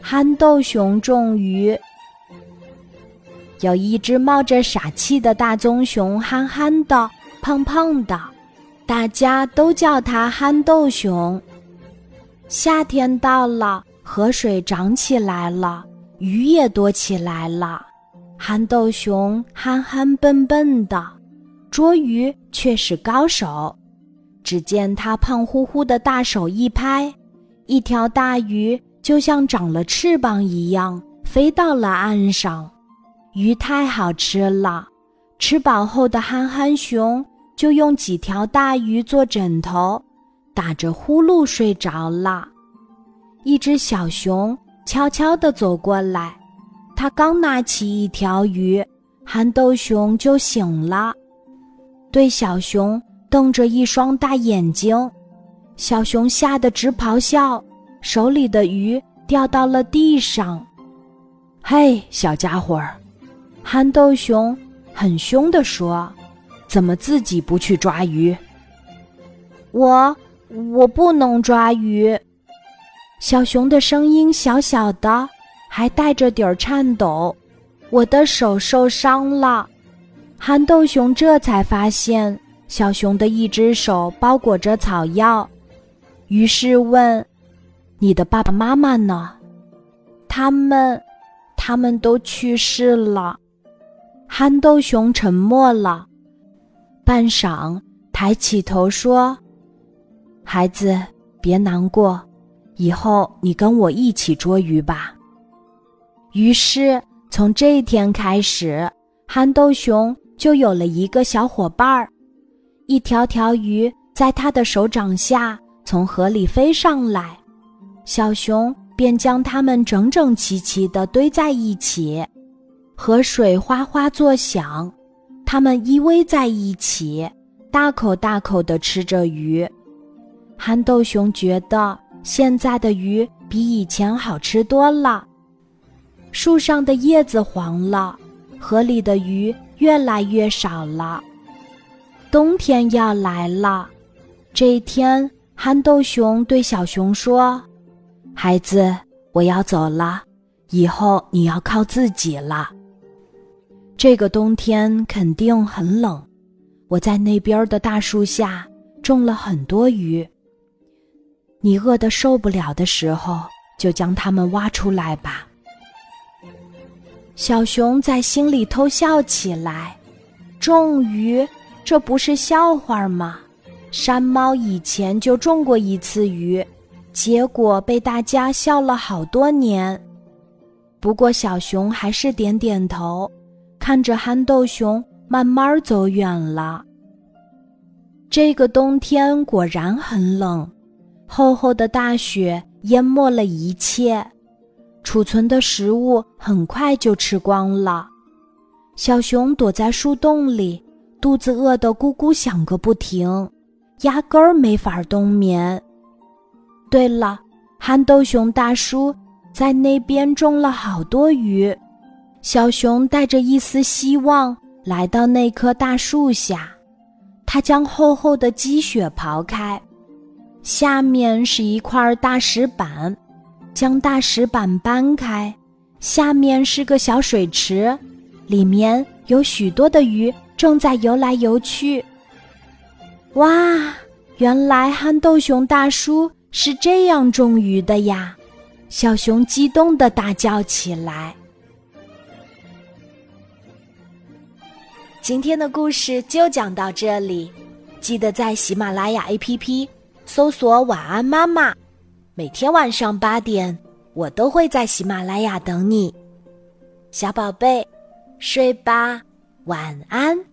憨豆熊种鱼。有一只冒着傻气的大棕熊，憨憨的、胖胖的，大家都叫它憨豆熊。夏天到了，河水涨起来了，鱼也多起来了。憨豆熊憨憨笨笨的，捉鱼却是高手。只见他胖乎乎的大手一拍，一条大鱼就像长了翅膀一样飞到了岸上。鱼太好吃了，吃饱后的憨憨熊就用几条大鱼做枕头，打着呼噜睡着了。一只小熊悄悄地走过来，它刚拿起一条鱼，憨豆熊就醒了，对小熊瞪着一双大眼睛。小熊吓得直咆哮，手里的鱼掉到了地上。嘿，小家伙儿！憨豆熊很凶地说：“怎么自己不去抓鱼？”“我我不能抓鱼。”小熊的声音小小的，还带着点儿颤抖。“我的手受伤了。”憨豆熊这才发现小熊的一只手包裹着草药，于是问：“你的爸爸妈妈呢？”“他们，他们都去世了。”憨豆熊沉默了，半晌，抬起头说：“孩子，别难过，以后你跟我一起捉鱼吧。”于是，从这一天开始，憨豆熊就有了一个小伙伴儿。一条条鱼在他的手掌下从河里飞上来，小熊便将它们整整齐齐地堆在一起。河水哗哗作响，它们依偎在一起，大口大口地吃着鱼。憨豆熊觉得现在的鱼比以前好吃多了。树上的叶子黄了，河里的鱼越来越少了。冬天要来了，这一天，憨豆熊对小熊说：“孩子，我要走了，以后你要靠自己了。”这个冬天肯定很冷，我在那边的大树下种了很多鱼。你饿得受不了的时候，就将它们挖出来吧。小熊在心里偷笑起来，种鱼，这不是笑话吗？山猫以前就种过一次鱼，结果被大家笑了好多年。不过小熊还是点点头。看着憨豆熊慢慢走远了。这个冬天果然很冷，厚厚的大雪淹没了一切，储存的食物很快就吃光了。小熊躲在树洞里，肚子饿得咕咕响个不停，压根儿没法冬眠。对了，憨豆熊大叔在那边种了好多鱼。小熊带着一丝希望来到那棵大树下，他将厚厚的积雪刨开，下面是一块大石板，将大石板搬开，下面是个小水池，里面有许多的鱼正在游来游去。哇，原来憨豆熊大叔是这样种鱼的呀！小熊激动地大叫起来。今天的故事就讲到这里，记得在喜马拉雅 APP 搜索“晚安妈妈”，每天晚上八点，我都会在喜马拉雅等你，小宝贝，睡吧，晚安。